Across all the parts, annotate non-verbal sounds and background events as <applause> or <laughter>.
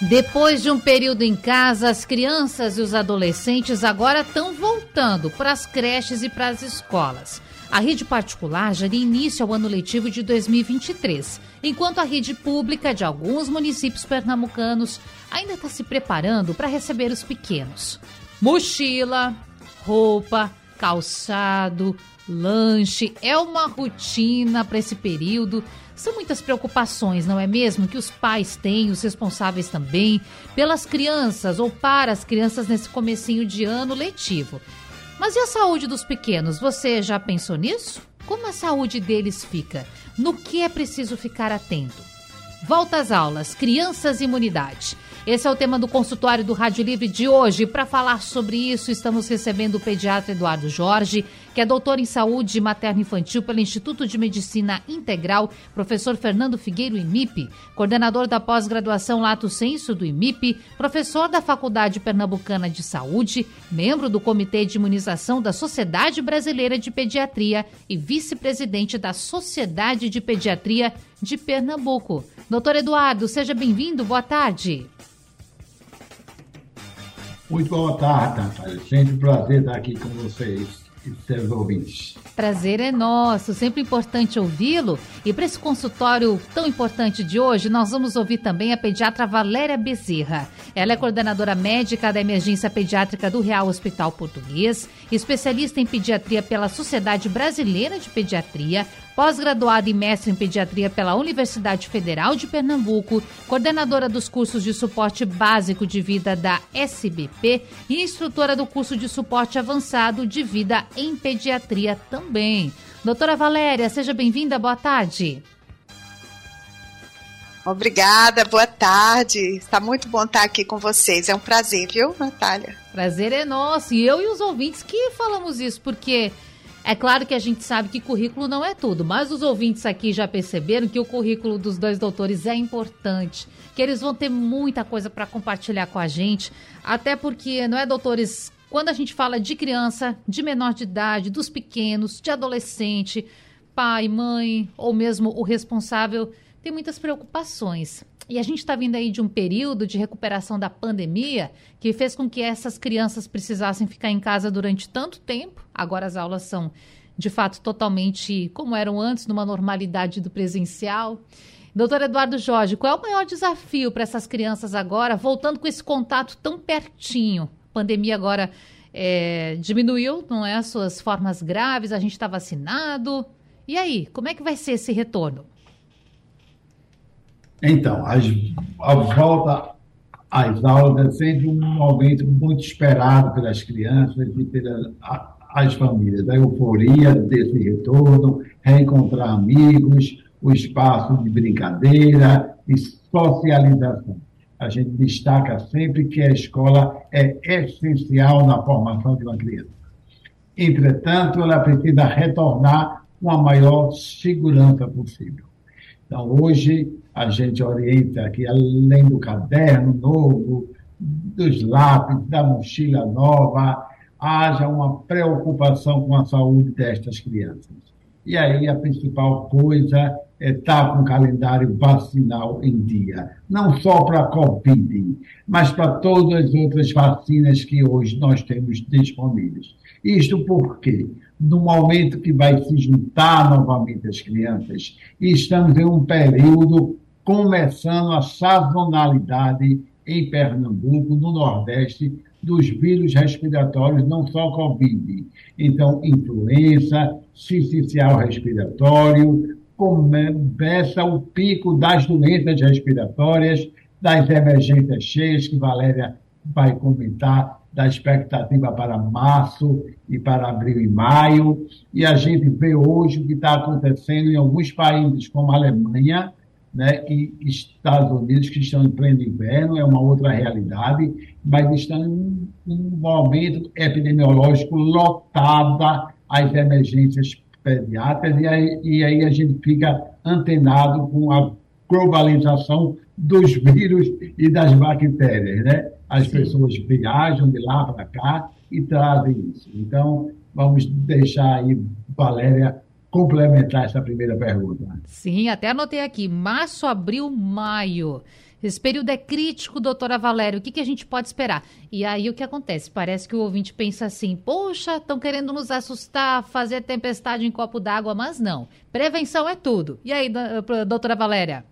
depois de um período em casa, as crianças e os adolescentes agora estão voltando para as creches e para as escolas. A rede particular já deu início ao ano letivo de 2023, enquanto a rede pública de alguns municípios pernambucanos ainda está se preparando para receber os pequenos. Mochila, roupa, calçado, lanche é uma rotina para esse período são muitas preocupações, não é mesmo? Que os pais têm, os responsáveis também, pelas crianças ou para as crianças nesse comecinho de ano letivo. Mas e a saúde dos pequenos? Você já pensou nisso? Como a saúde deles fica? No que é preciso ficar atento? Volta às aulas, crianças e imunidade. Esse é o tema do consultório do Rádio Livre de hoje. Para falar sobre isso, estamos recebendo o pediatra Eduardo Jorge, que é doutor em saúde materno-infantil pelo Instituto de Medicina Integral, professor Fernando Figueiro IMIP, coordenador da pós-graduação Lato Senso do IMIP, professor da Faculdade Pernambucana de Saúde, membro do Comitê de Imunização da Sociedade Brasileira de Pediatria e vice-presidente da Sociedade de Pediatria de Pernambuco. Doutor Eduardo, seja bem-vindo, boa tarde. Muito boa tarde, Natália. Sempre um prazer estar aqui com vocês e seus ouvintes. Prazer é nosso, sempre importante ouvi-lo. E para esse consultório tão importante de hoje, nós vamos ouvir também a pediatra Valéria Bezerra. Ela é coordenadora médica da emergência pediátrica do Real Hospital Português, especialista em pediatria pela Sociedade Brasileira de Pediatria, pós-graduada e mestre em pediatria pela Universidade Federal de Pernambuco, coordenadora dos cursos de suporte básico de vida da SBP e instrutora do curso de suporte avançado de vida em pediatria também. Doutora Valéria, seja bem-vinda, boa tarde. Obrigada, boa tarde. Está muito bom estar aqui com vocês. É um prazer, viu, Natália? Prazer é nosso. E eu e os ouvintes que falamos isso, porque é claro que a gente sabe que currículo não é tudo, mas os ouvintes aqui já perceberam que o currículo dos dois doutores é importante, que eles vão ter muita coisa para compartilhar com a gente, até porque, não é, doutores? Quando a gente fala de criança, de menor de idade, dos pequenos, de adolescente, pai, mãe ou mesmo o responsável, tem muitas preocupações. E a gente está vindo aí de um período de recuperação da pandemia que fez com que essas crianças precisassem ficar em casa durante tanto tempo. Agora as aulas são, de fato, totalmente como eram antes, numa normalidade do presencial. Doutor Eduardo Jorge, qual é o maior desafio para essas crianças agora, voltando com esse contato tão pertinho? A pandemia agora é, diminuiu, não é? As suas formas graves, a gente está vacinado. E aí, como é que vai ser esse retorno? Então, as, a volta às aulas é sempre um momento muito esperado pelas crianças e pelas famílias. A euforia desse retorno, reencontrar amigos, o espaço de brincadeira e socialização. A gente destaca sempre que a escola é essencial na formação de uma criança. Entretanto, ela precisa retornar com a maior segurança possível. Então, hoje, a gente orienta que, além do caderno novo, dos lápis, da mochila nova, haja uma preocupação com a saúde destas crianças. E aí a principal coisa é estar com o calendário vacinal em dia. Não só para a Covid, mas para todas as outras vacinas que hoje nós temos disponíveis. Isto porque, no momento que vai se juntar novamente as crianças, estamos em um período começando a sazonalidade em Pernambuco, no Nordeste, dos vírus respiratórios, não só Covid. Então, influenza, sincicial respiratório, começa o pico das doenças respiratórias, das emergências cheias, que Valéria vai comentar, da expectativa para março e para abril e maio. E a gente vê hoje o que está acontecendo em alguns países, como a Alemanha, né, e Estados Unidos, que estão em pleno inverno, é uma outra realidade, mas estão em um momento epidemiológico lotada as emergências pediátricas, e aí, e aí a gente fica antenado com a globalização dos vírus e das bactérias, né? As Sim. pessoas viajam de lá para cá e trazem isso. Então, vamos deixar aí Valéria complementar essa primeira pergunta. Sim, até anotei aqui, março, abril, maio. Esse período é crítico, doutora Valéria. O que, que a gente pode esperar? E aí o que acontece? Parece que o ouvinte pensa assim: poxa, estão querendo nos assustar, fazer tempestade em copo d'água, mas não. Prevenção é tudo. E aí, doutora Valéria?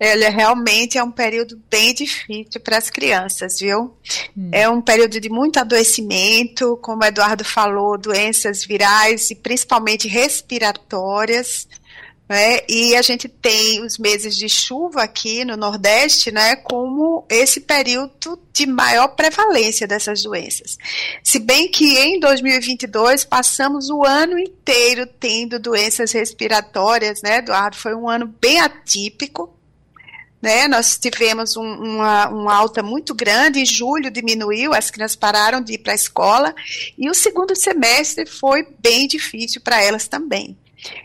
Ele realmente é um período bem difícil para as crianças, viu? Hum. É um período de muito adoecimento, como o Eduardo falou, doenças virais e principalmente respiratórias. Né? E a gente tem os meses de chuva aqui no Nordeste, né, como esse período de maior prevalência dessas doenças. Se bem que em 2022 passamos o ano inteiro tendo doenças respiratórias, né, Eduardo? Foi um ano bem atípico. Né, nós tivemos um, uma, uma, alta muito grande, em julho diminuiu, as crianças pararam de ir para a escola, e o segundo semestre foi bem difícil para elas também.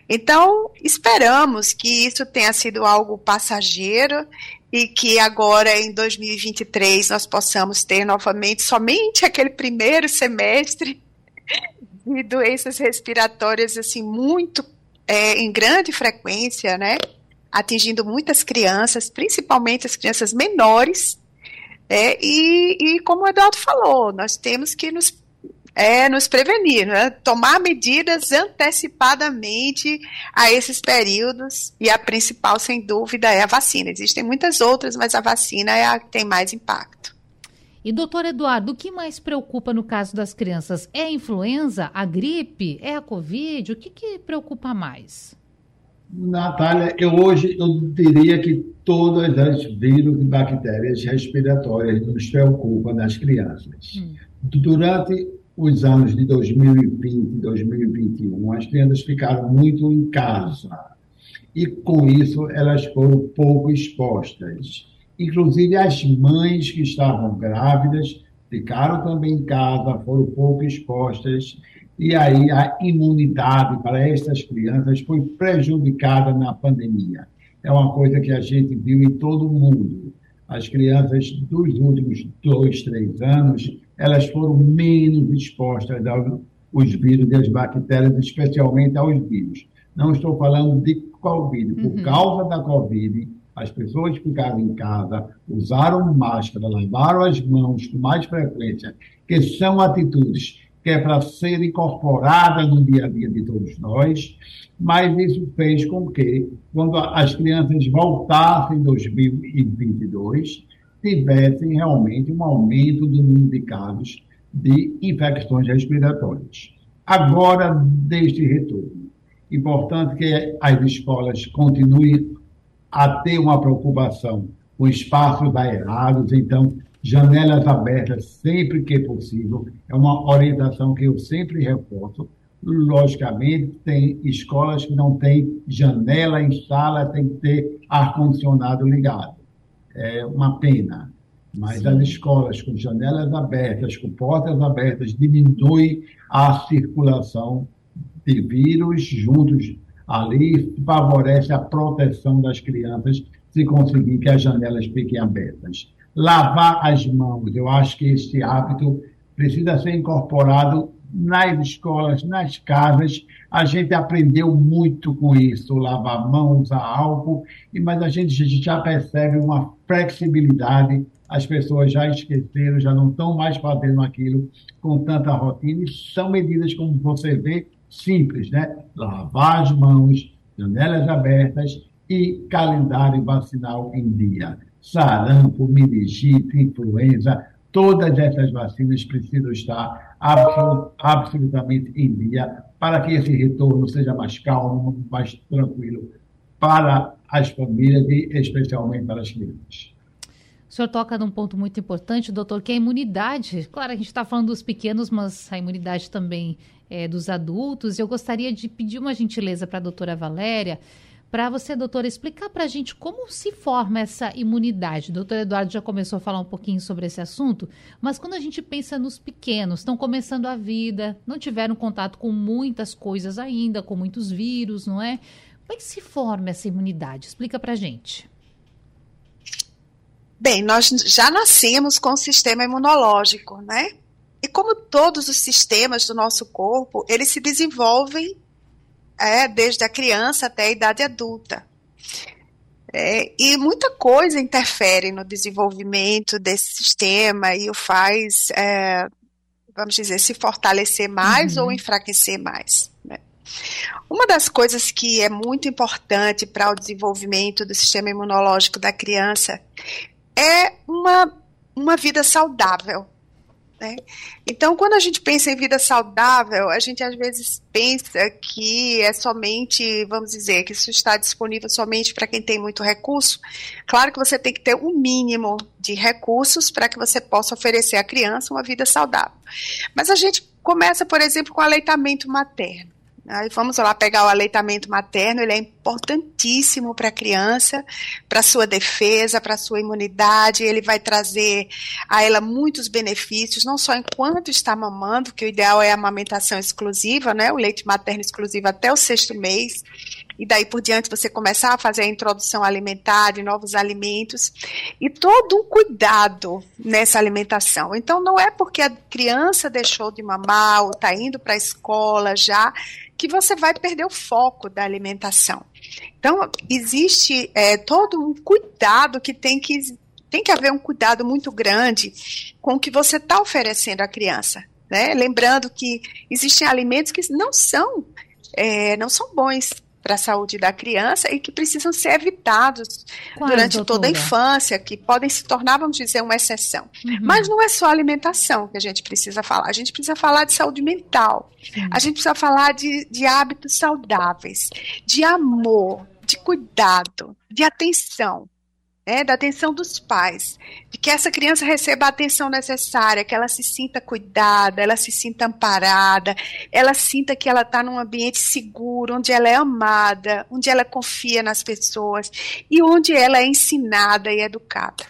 Então, esperamos que isso tenha sido algo passageiro e que agora em 2023 nós possamos ter novamente somente aquele primeiro semestre de doenças respiratórias assim muito é, em grande frequência, né? Atingindo muitas crianças, principalmente as crianças menores. É, e, e como o Eduardo falou, nós temos que nos é nos prevenir, né? tomar medidas antecipadamente a esses períodos e a principal, sem dúvida, é a vacina. Existem muitas outras, mas a vacina é a que tem mais impacto. E doutor Eduardo, o que mais preocupa no caso das crianças? É a influenza, a gripe, é a covid? O que, que preocupa mais? Natália, eu hoje eu diria que todas as vírus e bactérias respiratórias nos preocupam nas crianças. Hum. Durante os anos de 2020 e 2021, as crianças ficaram muito em casa. E com isso elas foram pouco expostas. Inclusive as mães que estavam grávidas ficaram também em casa, foram pouco expostas. E aí a imunidade para essas crianças foi prejudicada na pandemia. É uma coisa que a gente viu em todo o mundo. As crianças dos últimos dois, três anos elas foram menos expostas aos vírus e às bactérias, especialmente aos vírus. Não estou falando de Covid. Por uhum. causa da Covid, as pessoas ficaram em casa, usaram máscara, lavaram as mãos com mais frequência, que são atitudes que é para ser incorporada no dia a dia de todos nós, mas isso fez com que, quando as crianças voltassem em 2022, tivessem realmente um aumento do número de casos de infecções respiratórias. Agora, deste retorno, importante que as escolas continuem a ter uma preocupação com espaços aerados, então, janelas abertas sempre que possível, é uma orientação que eu sempre reforço. Logicamente, tem escolas que não têm janela em sala, tem que ter ar-condicionado ligado é uma pena. Mas Sim. as escolas com janelas abertas, com portas abertas, diminui a circulação de vírus juntos ali, favorece a proteção das crianças se conseguir que as janelas fiquem abertas. Lavar as mãos, eu acho que esse hábito precisa ser incorporado nas escolas, nas casas, a gente aprendeu muito com isso, lavar mãos, usar álcool, mas a gente já percebe uma flexibilidade, as pessoas já esqueceram, já não estão mais fazendo aquilo com tanta rotina, e são medidas, como você vê, simples, né? Lavar as mãos, janelas abertas e calendário vacinal em dia. Sarampo, meningite, influenza, Todas essas vacinas precisam estar absolut, absolutamente em dia para que esse retorno seja mais calmo, mais tranquilo para as famílias e especialmente para as crianças. O senhor toca num ponto muito importante, doutor, que é a imunidade. Claro, a gente está falando dos pequenos, mas a imunidade também é dos adultos. Eu gostaria de pedir uma gentileza para a doutora Valéria para você, doutora, explicar para a gente como se forma essa imunidade. O doutor Eduardo já começou a falar um pouquinho sobre esse assunto, mas quando a gente pensa nos pequenos, estão começando a vida, não tiveram contato com muitas coisas ainda, com muitos vírus, não é? Como é que se forma essa imunidade? Explica para a gente. Bem, nós já nascemos com o sistema imunológico, né? E como todos os sistemas do nosso corpo, eles se desenvolvem é, desde a criança até a idade adulta. É, e muita coisa interfere no desenvolvimento desse sistema e o faz, é, vamos dizer, se fortalecer mais uhum. ou enfraquecer mais. Né? Uma das coisas que é muito importante para o desenvolvimento do sistema imunológico da criança é uma, uma vida saudável. Né? Então, quando a gente pensa em vida saudável, a gente às vezes pensa que é somente, vamos dizer, que isso está disponível somente para quem tem muito recurso. Claro que você tem que ter um mínimo de recursos para que você possa oferecer à criança uma vida saudável. Mas a gente começa, por exemplo, com aleitamento materno. Aí vamos lá pegar o aleitamento materno, ele é importantíssimo para a criança, para sua defesa, para sua imunidade, ele vai trazer a ela muitos benefícios, não só enquanto está mamando, que o ideal é a amamentação exclusiva, né, o leite materno exclusivo até o sexto mês, e daí por diante você começar a fazer a introdução alimentar de novos alimentos e todo um cuidado nessa alimentação. Então não é porque a criança deixou de mamar ou está indo para a escola já que você vai perder o foco da alimentação. Então, existe é, todo um cuidado que tem que tem que haver um cuidado muito grande com o que você está oferecendo à criança. Né? Lembrando que existem alimentos que não são, é, não são bons para a saúde da criança e que precisam ser evitados durante doutora? toda a infância, que podem se tornar, vamos dizer, uma exceção. Uhum. Mas não é só alimentação que a gente precisa falar, a gente precisa falar de saúde mental, Sim. a gente precisa falar de, de hábitos saudáveis, de amor, de cuidado, de atenção né, da atenção dos pais, de que essa criança receba a atenção necessária, que ela se sinta cuidada, ela se sinta amparada, ela sinta que ela está num ambiente seguro, onde ela é amada, onde ela confia nas pessoas e onde ela é ensinada e educada.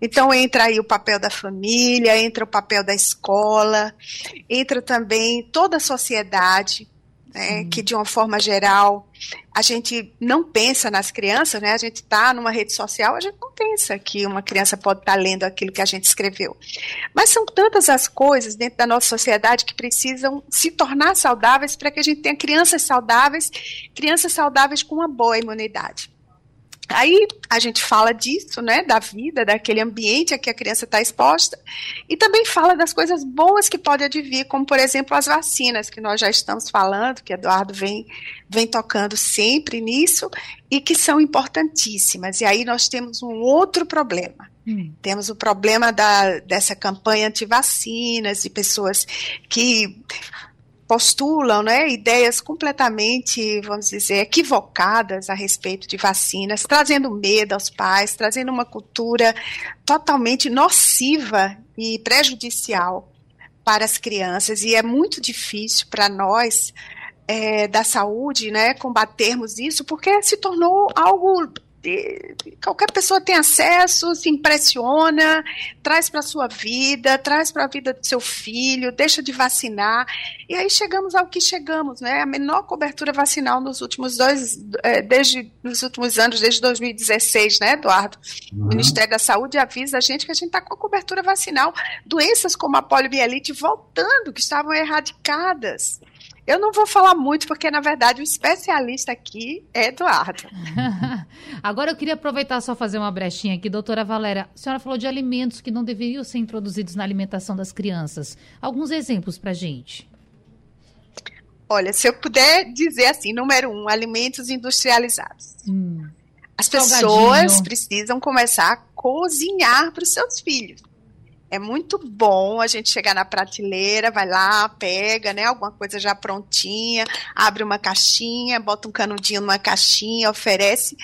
Então entra aí o papel da família, entra o papel da escola, entra também toda a sociedade, né, que de uma forma geral a gente não pensa nas crianças, né? A gente está numa rede social, a gente não pensa que uma criança pode estar tá lendo aquilo que a gente escreveu. Mas são tantas as coisas dentro da nossa sociedade que precisam se tornar saudáveis para que a gente tenha crianças saudáveis, crianças saudáveis com uma boa imunidade. Aí a gente fala disso, né, da vida, daquele ambiente a que a criança está exposta, e também fala das coisas boas que pode advir, como por exemplo as vacinas, que nós já estamos falando, que Eduardo vem, vem tocando sempre nisso, e que são importantíssimas. E aí nós temos um outro problema. Hum. Temos o problema da, dessa campanha anti-vacinas, de pessoas que postulam né, ideias completamente, vamos dizer, equivocadas a respeito de vacinas, trazendo medo aos pais, trazendo uma cultura totalmente nociva e prejudicial para as crianças. E é muito difícil para nós é, da saúde, né, combatermos isso, porque se tornou algo qualquer pessoa tem acesso, se impressiona, traz para a sua vida, traz para a vida do seu filho, deixa de vacinar. E aí chegamos ao que chegamos, né? A menor cobertura vacinal nos últimos dois, é, desde nos últimos anos, desde 2016, né, Eduardo? Uhum. O Ministério da Saúde avisa a gente que a gente está com a cobertura vacinal, doenças como a poliomielite voltando, que estavam erradicadas. Eu não vou falar muito, porque na verdade o especialista aqui é Eduardo. <laughs> Agora eu queria aproveitar só fazer uma brechinha aqui, doutora Valéria. A senhora falou de alimentos que não deveriam ser introduzidos na alimentação das crianças. Alguns exemplos para gente. Olha, se eu puder dizer assim, número um, alimentos industrializados. Hum. As pessoas precisam começar a cozinhar para os seus filhos. É muito bom a gente chegar na prateleira, vai lá, pega, né, alguma coisa já prontinha, abre uma caixinha, bota um canudinho numa caixinha, oferece.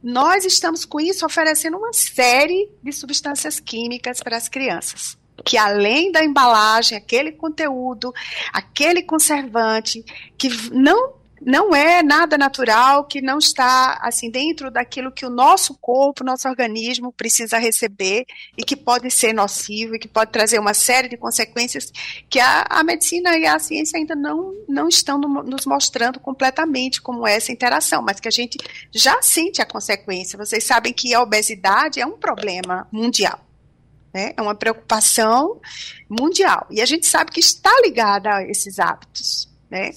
Nós estamos com isso oferecendo uma série de substâncias químicas para as crianças que além da embalagem, aquele conteúdo, aquele conservante que não não é nada natural que não está assim dentro daquilo que o nosso corpo, nosso organismo precisa receber e que pode ser nocivo e que pode trazer uma série de consequências que a, a medicina e a ciência ainda não, não estão no, nos mostrando completamente como é essa interação, mas que a gente já sente a consequência. Vocês sabem que a obesidade é um problema mundial. Né? É uma preocupação mundial. E a gente sabe que está ligada a esses hábitos. Né?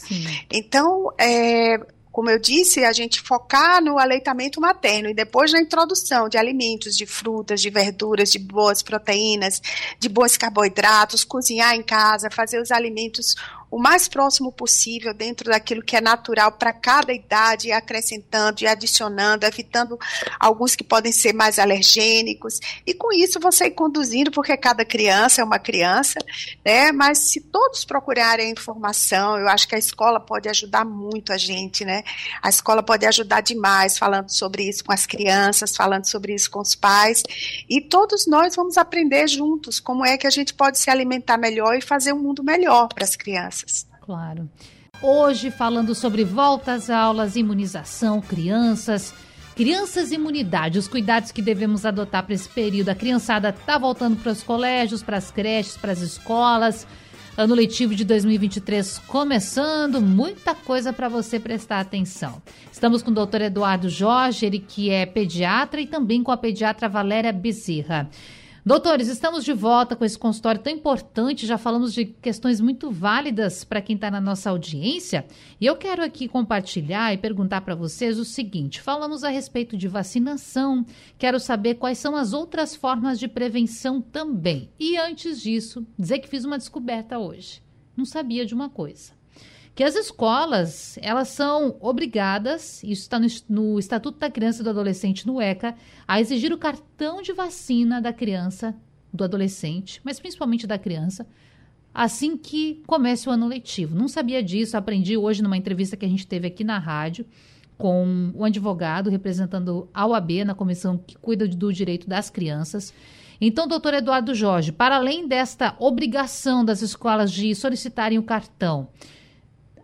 Então, é, como eu disse, a gente focar no aleitamento materno e depois na introdução de alimentos, de frutas, de verduras, de boas proteínas, de bons carboidratos, cozinhar em casa, fazer os alimentos o mais próximo possível dentro daquilo que é natural para cada idade, acrescentando e adicionando, evitando alguns que podem ser mais alergênicos. E com isso você ir conduzindo, porque cada criança é uma criança, né? Mas se todos procurarem informação, eu acho que a escola pode ajudar muito a gente, né? A escola pode ajudar demais falando sobre isso com as crianças, falando sobre isso com os pais. E todos nós vamos aprender juntos como é que a gente pode se alimentar melhor e fazer um mundo melhor para as crianças crianças. Claro. Hoje falando sobre volta às aulas, imunização, crianças, crianças e imunidade, os cuidados que devemos adotar para esse período. A criançada está voltando para os colégios, para as creches, para as escolas. Ano letivo de 2023 começando, muita coisa para você prestar atenção. Estamos com o doutor Eduardo Jorge, ele que é pediatra, e também com a pediatra Valéria Bezerra. Doutores, estamos de volta com esse consultório tão importante. Já falamos de questões muito válidas para quem está na nossa audiência. E eu quero aqui compartilhar e perguntar para vocês o seguinte: falamos a respeito de vacinação. Quero saber quais são as outras formas de prevenção também. E antes disso, dizer que fiz uma descoberta hoje. Não sabia de uma coisa que as escolas elas são obrigadas, isso está no, no, Estatuto da Criança e do Adolescente no ECA, a exigir o cartão de vacina da criança, do adolescente, mas principalmente da criança, assim que comece o ano letivo. Não sabia disso, aprendi hoje numa entrevista que a gente teve aqui na rádio com o um advogado representando a OAB na comissão que cuida do direito das crianças. Então, doutor Eduardo Jorge, para além desta obrigação das escolas de solicitarem o cartão,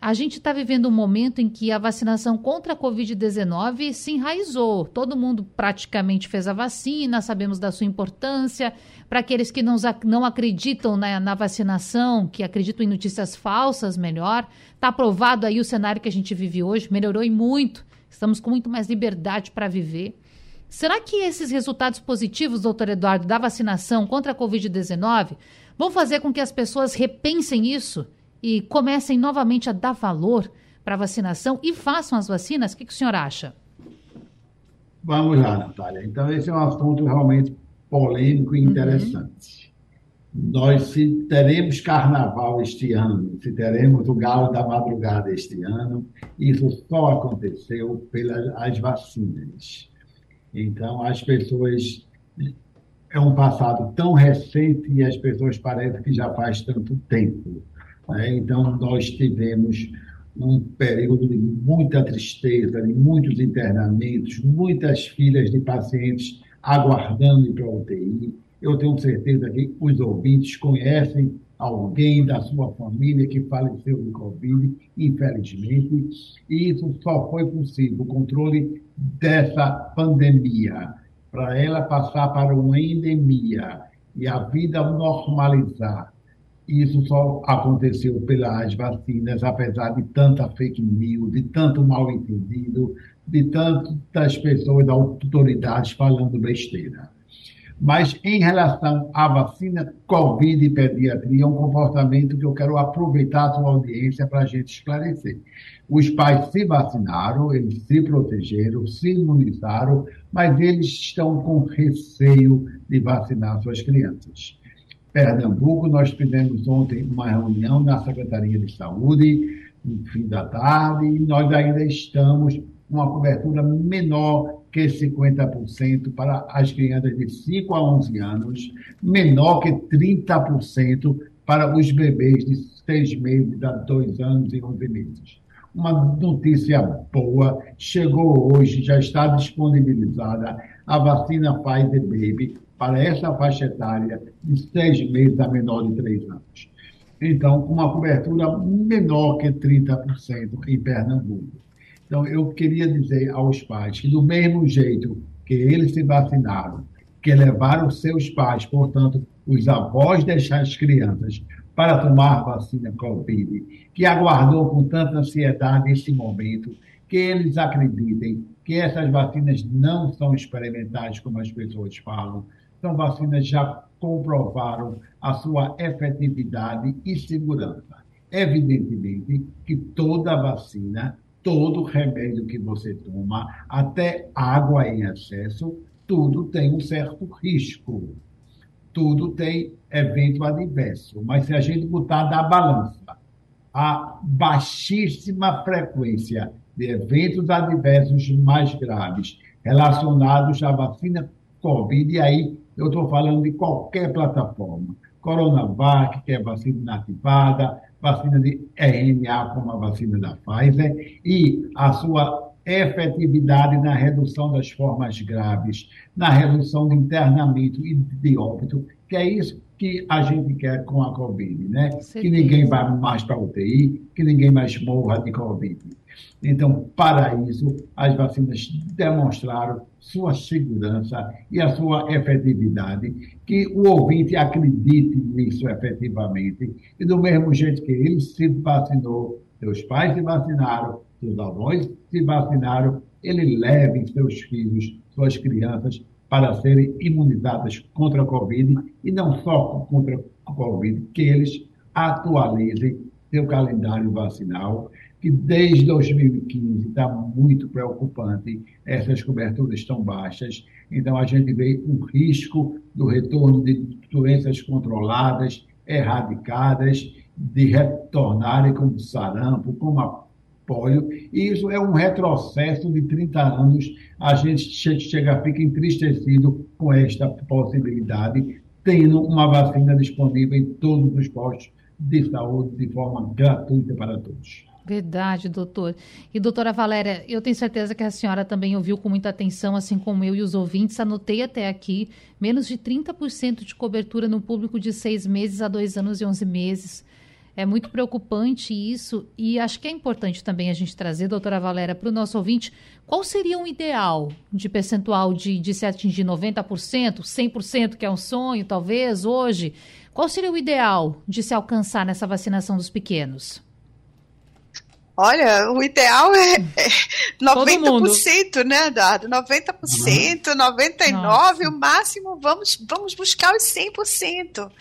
a gente está vivendo um momento em que a vacinação contra a Covid-19 se enraizou. Todo mundo praticamente fez a vacina, sabemos da sua importância. Para aqueles que não, não acreditam na, na, vacinação, que acreditam em notícias falsas, melhor. Está aprovado aí o cenário que a gente vive hoje, melhorou e muito. Estamos com muito mais liberdade para viver. Será que esses resultados positivos, doutor Eduardo, da vacinação contra a Covid-19 vão fazer com que as pessoas repensem isso? E comecem novamente a dar valor para a vacinação e façam as vacinas? O que, que o senhor acha? Vamos lá, Natália. Então, esse é um assunto realmente polêmico e uhum. interessante. Uhum. Nós, se teremos carnaval este ano, se teremos o galo da madrugada este ano, isso só aconteceu pelas vacinas. Então, as pessoas. É um passado tão recente e as pessoas parecem que já faz tanto tempo. Né? Então, nós tivemos um período de muita tristeza, de muitos internamentos, muitas filas de pacientes aguardando ir para a UTI. Eu tenho certeza que os ouvintes conhecem alguém da sua família que faleceu de Covid, infelizmente, e isso só foi possível, o controle dessa pandemia, para ela passar para uma endemia e a vida normalizar isso só aconteceu pelas vacinas, apesar de tanta fake news, de tanto mal entendido, de tantas pessoas, autoridades falando besteira. Mas em relação à vacina Covid e pediatria, é um comportamento que eu quero aproveitar a sua audiência para a gente esclarecer. Os pais se vacinaram, eles se protegeram, se imunizaram, mas eles estão com receio de vacinar suas crianças. Pernambuco, nós tivemos ontem uma reunião na Secretaria de Saúde, no fim da tarde, e nós ainda estamos com uma cobertura menor que 50% para as crianças de 5 a 11 anos, menor que 30% para os bebês de 6 meses a 2 anos e 11 meses. Uma notícia boa, chegou hoje, já está disponibilizada a vacina Pfizer Baby para essa faixa etária de seis meses a menor de três anos. então, com uma cobertura menor que 30% em Pernambuco. Então, eu queria dizer aos pais que, do mesmo jeito que eles se vacinaram, que levaram seus pais, portanto, os avós dessas crianças, para tomar vacina Covid, que aguardou com tanta ansiedade esse momento, que eles acreditem que essas vacinas não são experimentais, como as pessoas falam, são vacinas já comprovaram a sua efetividade e segurança. Evidentemente que toda vacina, todo remédio que você toma, até água em excesso, tudo tem um certo risco. Tudo tem evento adverso. Mas se a gente botar na balança a baixíssima frequência de eventos adversos mais graves relacionados à vacina Covid, e aí eu estou falando de qualquer plataforma. Coronavac, que é vacina inativada, vacina de RNA, como a vacina da Pfizer, e a sua efetividade na redução das formas graves, na redução de internamento e de óbito, que é isso que a gente quer com a Covid, né? Que ninguém vá mais para a UTI, que ninguém mais morra de Covid. Então, para isso, as vacinas demonstraram sua segurança e a sua efetividade, que o ouvinte acredite nisso efetivamente. E do mesmo jeito que ele se vacinou, seus pais se vacinaram, seus avós se vacinaram, ele leve seus filhos, suas crianças, para serem imunizadas contra a Covid e não só contra a Covid, que eles atualizem seu calendário vacinal que desde 2015 está muito preocupante, essas coberturas estão baixas, então a gente vê um risco do retorno de doenças controladas, erradicadas, de retornarem como sarampo, como a polio, e isso é um retrocesso de 30 anos, a gente chega, fica entristecido com esta possibilidade, tendo uma vacina disponível em todos os postos de saúde de forma gratuita para todos. Verdade, doutor. E doutora Valéria, eu tenho certeza que a senhora também ouviu com muita atenção, assim como eu e os ouvintes. Anotei até aqui menos de 30% de cobertura no público de seis meses a dois anos e onze meses. É muito preocupante isso e acho que é importante também a gente trazer, doutora Valéria, para o nosso ouvinte, qual seria um ideal de percentual de, de se atingir 90%, 100%, que é um sonho, talvez, hoje? Qual seria o ideal de se alcançar nessa vacinação dos pequenos? Olha, o ideal é, é 90%, né, Eduardo? 90%, 99%, Nossa. o máximo, vamos, vamos buscar os 100%.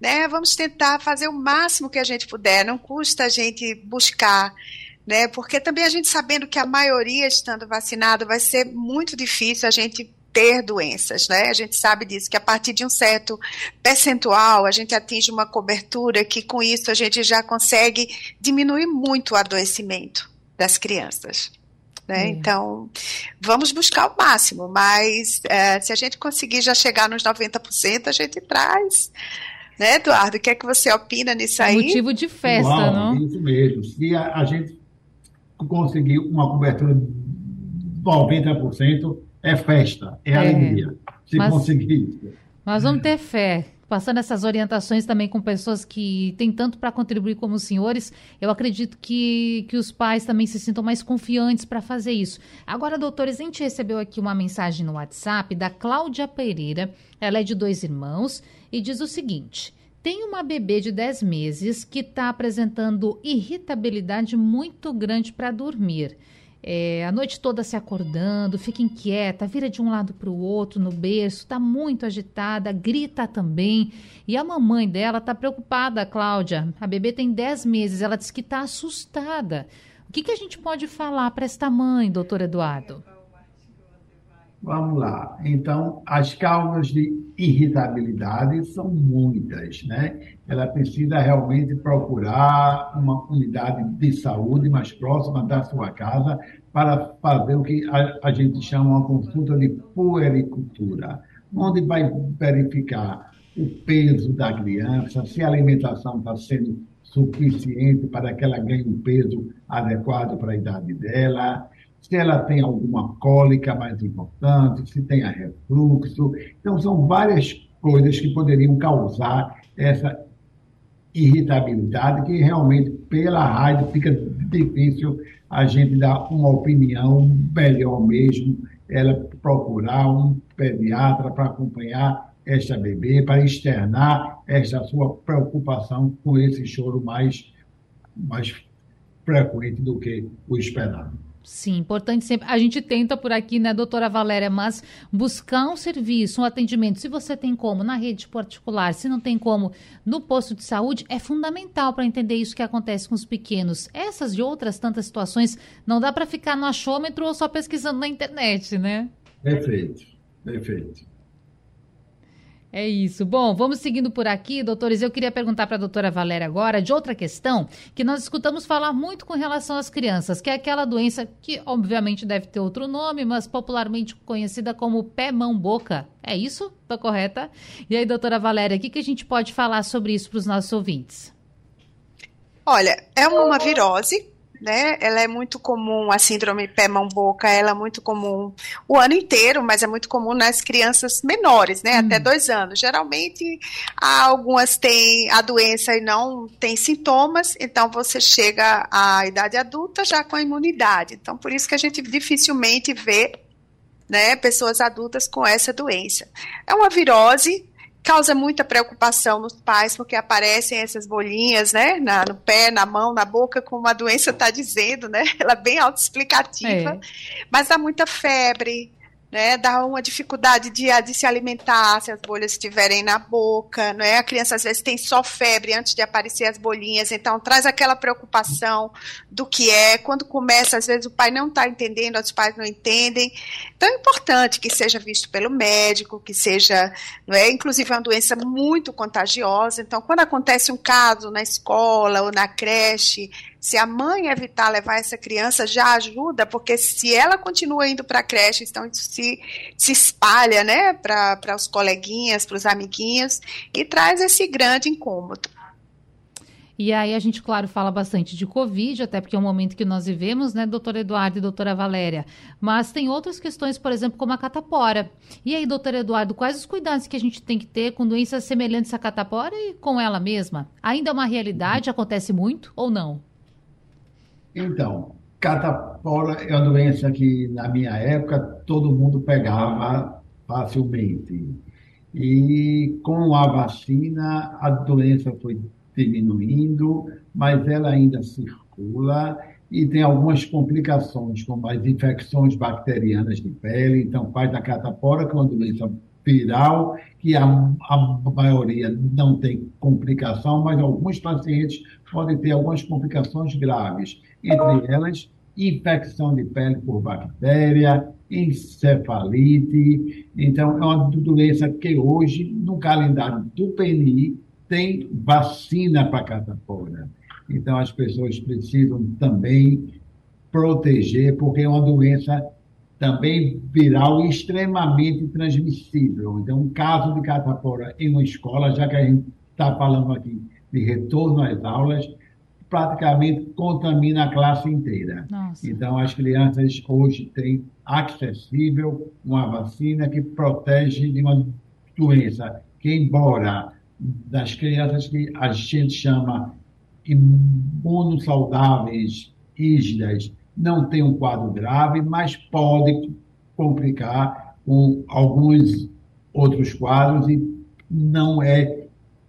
Né? Vamos tentar fazer o máximo que a gente puder, não custa a gente buscar né? Porque também a gente sabendo que a maioria estando vacinado vai ser muito difícil a gente ter doenças, né? A gente sabe disso, que a partir de um certo percentual a gente atinge uma cobertura que com isso a gente já consegue diminuir muito o adoecimento das crianças. Né? É. Então, vamos buscar o máximo, mas é, se a gente conseguir já chegar nos 90%, a gente traz. Né, Eduardo? O que é que você opina nisso aí? Motivo de festa, Uau, não? Isso mesmo. Se a, a gente conseguir uma cobertura de 90%, é festa, é, é alegria. Se mas, conseguir isso. Nós vamos ter fé. Passando essas orientações também com pessoas que têm tanto para contribuir como os senhores, eu acredito que, que os pais também se sintam mais confiantes para fazer isso. Agora, doutores, a gente recebeu aqui uma mensagem no WhatsApp da Cláudia Pereira. Ela é de dois irmãos e diz o seguinte: tem uma bebê de 10 meses que está apresentando irritabilidade muito grande para dormir é, a noite toda se acordando, fica inquieta, vira de um lado para o outro no berço, está muito agitada, grita também. E a mamãe dela está preocupada, Cláudia. A bebê tem 10 meses, ela diz que está assustada. O que, que a gente pode falar para esta mãe, doutor Eduardo? Vamos lá. Então, as causas de irritabilidade são muitas, né? Ela precisa realmente procurar uma unidade de saúde mais próxima da sua casa para fazer o que a, gente chama uma consulta de puericultura, onde vai verificar o peso da criança, se a alimentação está sendo suficiente para que ela ganhe um peso adequado para a idade dela, se ela tem alguma cólica mais importante, se tem refluxo. Então, são várias coisas que poderiam causar essa irritabilidade que realmente pela rádio fica difícil a gente dar uma opinião melhor mesmo, ela procurar um pediatra para acompanhar esta bebê, para externar esta sua preocupação com esse choro mais, mais frequente do que o esperado. Sim, importante sempre. A gente tenta por aqui, né, doutora Valéria, mas buscar um serviço, um atendimento, se você tem como na rede particular, se não tem como no posto de saúde, é fundamental para entender isso que acontece com os pequenos. Essas e outras tantas situações, não dá para ficar no achômetro ou só pesquisando na internet, né? Perfeito, perfeito. É isso. Bom, vamos seguindo por aqui, doutores. Eu queria perguntar para a doutora Valéria agora de outra questão que nós escutamos falar muito com relação às crianças, que é aquela doença que, obviamente, deve ter outro nome, mas popularmente conhecida como pé-mão-boca. É isso? Estou correta? E aí, doutora Valéria, o que, que a gente pode falar sobre isso para os nossos ouvintes? Olha, é uma virose né? Ela é muito comum, a síndrome pé-mão-boca, ela é muito comum o ano inteiro, mas é muito comum nas crianças menores, né? Hum. Até dois anos. Geralmente, algumas têm a doença e não tem sintomas, então você chega à idade adulta já com a imunidade. Então, por isso que a gente dificilmente vê né, pessoas adultas com essa doença. É uma virose causa muita preocupação nos pais, porque aparecem essas bolinhas, né, na, no pé, na mão, na boca, como a doença está dizendo, né, <laughs> ela é bem autoexplicativa, é. mas dá muita febre, né, dá uma dificuldade de, de se alimentar se as bolhas estiverem na boca, né, a criança às vezes tem só febre antes de aparecer as bolinhas, então traz aquela preocupação do que é, quando começa, às vezes o pai não está entendendo, os pais não entendem, então é importante que seja visto pelo médico, que seja, não é, inclusive é uma doença muito contagiosa, então quando acontece um caso na escola ou na creche, se a mãe evitar levar essa criança, já ajuda, porque se ela continua indo para a creche, então isso se, se espalha né, para os coleguinhas, para os amiguinhos, e traz esse grande incômodo. E aí a gente, claro, fala bastante de Covid, até porque é um momento que nós vivemos, né, doutor Eduardo e doutora Valéria? Mas tem outras questões, por exemplo, como a catapora. E aí, doutor Eduardo, quais os cuidados que a gente tem que ter com doenças semelhantes à catapora e com ela mesma? Ainda é uma realidade? Acontece muito ou não? Então, catapora é uma doença que, na minha época, todo mundo pegava facilmente. E com a vacina, a doença foi diminuindo, mas ela ainda circula e tem algumas complicações, como as infecções bacterianas de pele. Então, faz da catapora, que é uma doença viral, que a, a maioria não tem complicação, mas alguns pacientes podem ter algumas complicações graves, entre elas infecção de pele por bactéria, encefalite. Então, é uma doença que hoje, no calendário do PNI, tem vacina para catapora. Então, as pessoas precisam também proteger, porque é uma doença também viral extremamente transmissível. Então, um caso de catapora em uma escola, já que a gente está falando aqui de retorno às aulas, praticamente contamina a classe inteira. Nossa. Então, as crianças hoje têm acessível uma vacina que protege de uma doença que, embora das crianças que a gente chama imunossaudáveis, rígidas, não tem um quadro grave, mas pode complicar com alguns outros quadros e não é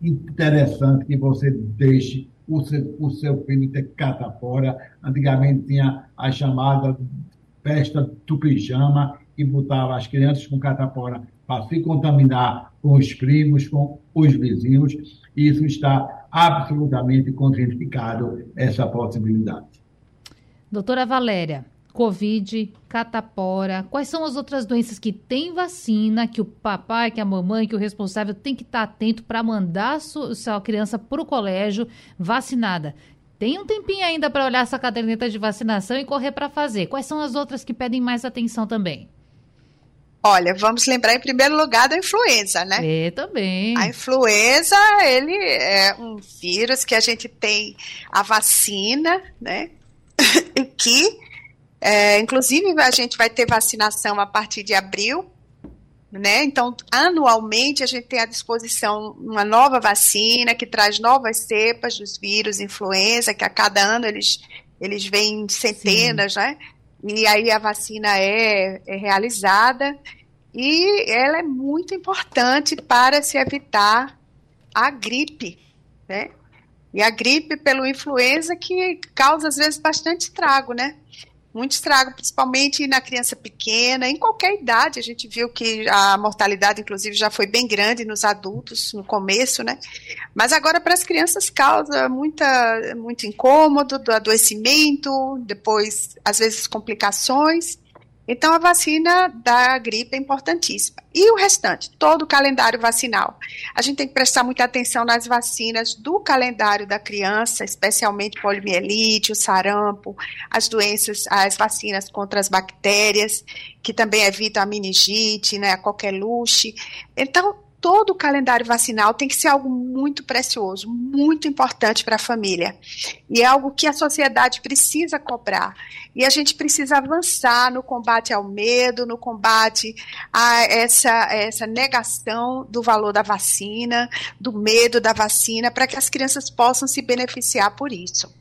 interessante que você deixe o seu, o seu filho ter catapora. Antigamente tinha a chamada festa do pijama, que botava as crianças com catapora para se contaminar com os primos, com os vizinhos. Isso está absolutamente contraindicado, essa possibilidade. Doutora Valéria, Covid, catapora, quais são as outras doenças que tem vacina, que o papai, que a mamãe, que o responsável tem que estar atento para mandar a sua, sua criança para o colégio vacinada? Tem um tempinho ainda para olhar essa caderneta de vacinação e correr para fazer. Quais são as outras que pedem mais atenção também? Olha, vamos lembrar em primeiro lugar da influenza, né? É, também. A influenza, ele é um vírus que a gente tem a vacina, né? <laughs> que, é, inclusive, a gente vai ter vacinação a partir de abril, né? Então, anualmente a gente tem à disposição uma nova vacina que traz novas cepas dos vírus influenza, que a cada ano eles, eles vêm centenas, Sim. né? E aí a vacina é, é realizada e ela é muito importante para se evitar a gripe, né? E a gripe pelo influenza que causa às vezes bastante estrago, né? Muito estrago, principalmente na criança pequena, em qualquer idade. A gente viu que a mortalidade, inclusive, já foi bem grande nos adultos no começo, né? Mas agora para as crianças causa muita, muito incômodo, do adoecimento, depois, às vezes, complicações. Então, a vacina da gripe é importantíssima. E o restante, todo o calendário vacinal. A gente tem que prestar muita atenção nas vacinas do calendário da criança, especialmente poliomielite, o sarampo, as doenças, as vacinas contra as bactérias, que também evitam a meningite, né, a qualquer luxe. Então, todo o calendário vacinal tem que ser algo muito precioso, muito importante para a família. E é algo que a sociedade precisa cobrar. E a gente precisa avançar no combate ao medo, no combate a essa, essa negação do valor da vacina, do medo da vacina, para que as crianças possam se beneficiar por isso.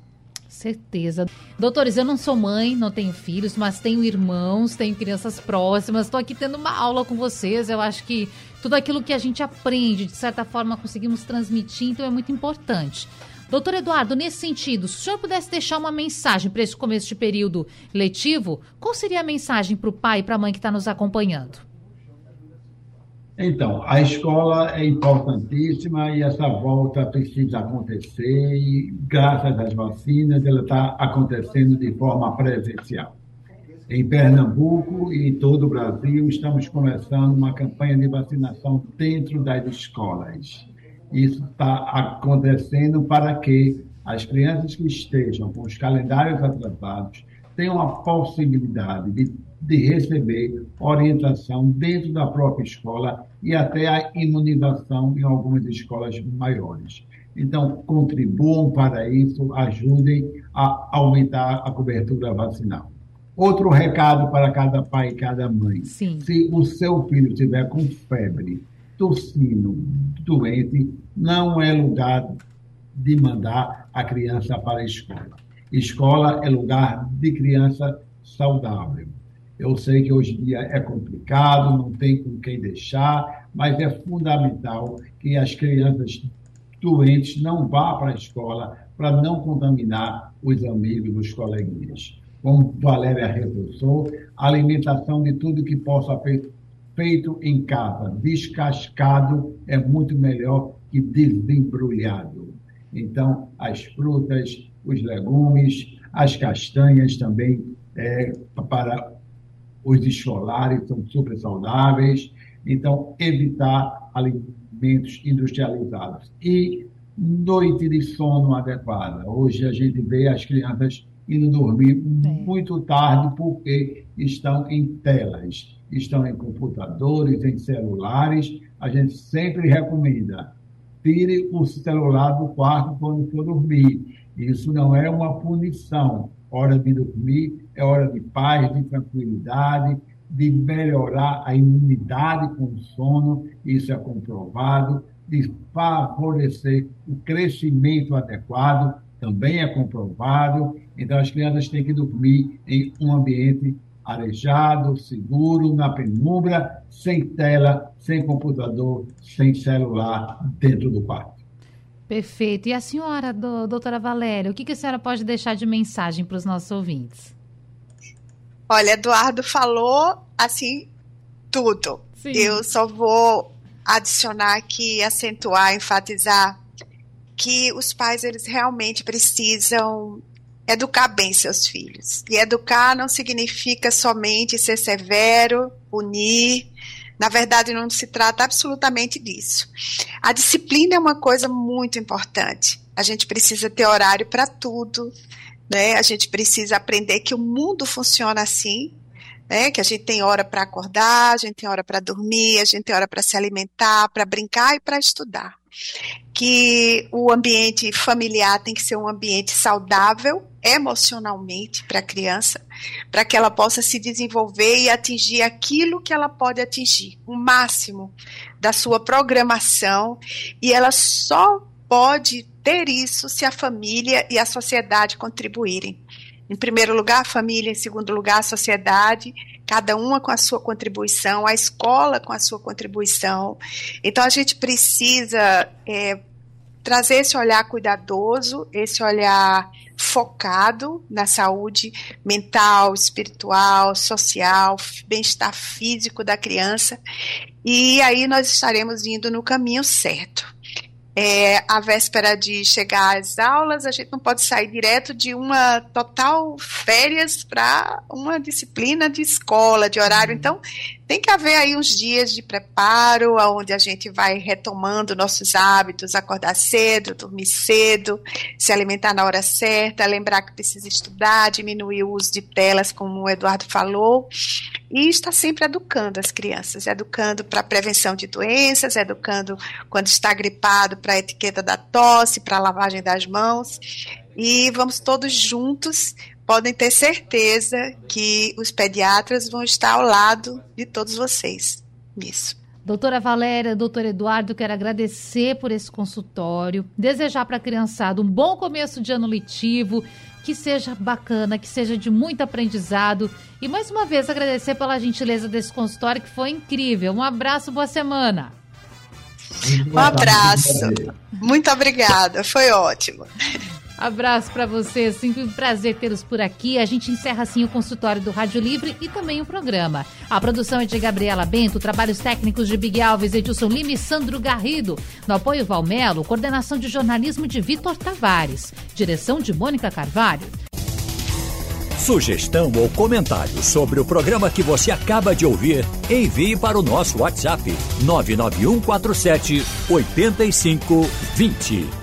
Certeza. Doutores, eu não sou mãe, não tenho filhos, mas tenho irmãos, tenho crianças próximas. Estou aqui tendo uma aula com vocês. Eu acho que tudo aquilo que a gente aprende, de certa forma, conseguimos transmitir, então é muito importante. Doutor Eduardo, nesse sentido, se o senhor pudesse deixar uma mensagem para esse começo de período letivo, qual seria a mensagem para o pai e para a mãe que está nos acompanhando? Então, a escola é importantíssima e essa volta precisa acontecer e, graças às vacinas, ela está acontecendo de forma presencial. Em Pernambuco e em todo o Brasil, estamos começando uma campanha de vacinação dentro das escolas. Isso está acontecendo para que as crianças que estejam com os calendários atrasados tenham a possibilidade de, de receber orientação dentro da própria escola e até a imunização em algumas escolas maiores. Então, contribuam para isso, ajudem a aumentar a cobertura vacinal. Outro recado para cada pai e cada mãe. Sim. Se o seu filho estiver com febre, tossindo, doente, não é lugar de mandar a criança para a escola. Escola é lugar de criança saudável. Eu sei que hoje em dia é complicado, não tem com quem deixar, mas é fundamental que as crianças doentes não vá para a escola para não contaminar os amigos, os coleguinhas como Valéria reforçou, alimentação de tudo que possa ser feito em casa, descascado, é muito melhor que desembrulhado. Então, as frutas, os legumes, as castanhas também é, para os escolares são super saudáveis. Então, evitar alimentos industrializados. E noite de sono adequada. Hoje a gente vê as crianças indo dormir muito tarde porque estão em telas, estão em computadores, em celulares. A gente sempre recomenda tire o celular do quarto quando for dormir. Isso não é uma punição. Hora de dormir é hora de paz, de tranquilidade, de melhorar a imunidade com o sono, isso é comprovado, de favorecer o crescimento adequado, também é comprovado. Então, as crianças têm que dormir em um ambiente arejado, seguro, na penumbra, sem tela, sem computador, sem celular dentro do quarto. Perfeito. E a senhora, do, doutora Valéria, o que, que a senhora pode deixar de mensagem para os nossos ouvintes? Olha, Eduardo falou assim tudo. Sim. Eu só vou adicionar aqui, acentuar, enfatizar que os pais eles realmente precisam educar bem seus filhos. E educar não significa somente ser severo, punir. Na verdade, não se trata absolutamente disso. A disciplina é uma coisa muito importante. A gente precisa ter horário para tudo, né? A gente precisa aprender que o mundo funciona assim, né? Que a gente tem hora para acordar, a gente tem hora para dormir, a gente tem hora para se alimentar, para brincar e para estudar. Que o ambiente familiar tem que ser um ambiente saudável emocionalmente para a criança, para que ela possa se desenvolver e atingir aquilo que ela pode atingir, o máximo da sua programação, e ela só pode ter isso se a família e a sociedade contribuírem. Em primeiro lugar, a família, em segundo lugar, a sociedade, cada uma com a sua contribuição, a escola com a sua contribuição. Então, a gente precisa é, trazer esse olhar cuidadoso, esse olhar focado na saúde mental, espiritual, social, bem-estar físico da criança. E aí nós estaremos indo no caminho certo é, a véspera de chegar às aulas, a gente não pode sair direto de uma total férias para uma disciplina de escola, de horário. Então, tem que haver aí uns dias de preparo, onde a gente vai retomando nossos hábitos, acordar cedo, dormir cedo, se alimentar na hora certa, lembrar que precisa estudar, diminuir o uso de telas, como o Eduardo falou, e está sempre educando as crianças, educando para prevenção de doenças, educando quando está gripado para a etiqueta da tosse, para a lavagem das mãos, e vamos todos juntos podem ter certeza que os pediatras vão estar ao lado de todos vocês nisso. Doutora Valéria, doutor Eduardo, quero agradecer por esse consultório, desejar para a criançada um bom começo de ano letivo, que seja bacana, que seja de muito aprendizado. E mais uma vez agradecer pela gentileza desse consultório, que foi incrível. Um abraço, boa semana. Um abraço. Muito obrigada, foi ótimo. Abraço para você, sempre um prazer tê-los por aqui. A gente encerra assim o consultório do Rádio Livre e também o programa. A produção é de Gabriela Bento, trabalhos técnicos de Big Alves, Edilson Lima e Sandro Garrido. No apoio Valmelo, coordenação de jornalismo de Vitor Tavares. Direção de Mônica Carvalho. Sugestão ou comentário sobre o programa que você acaba de ouvir, envie para o nosso WhatsApp 99147 8520.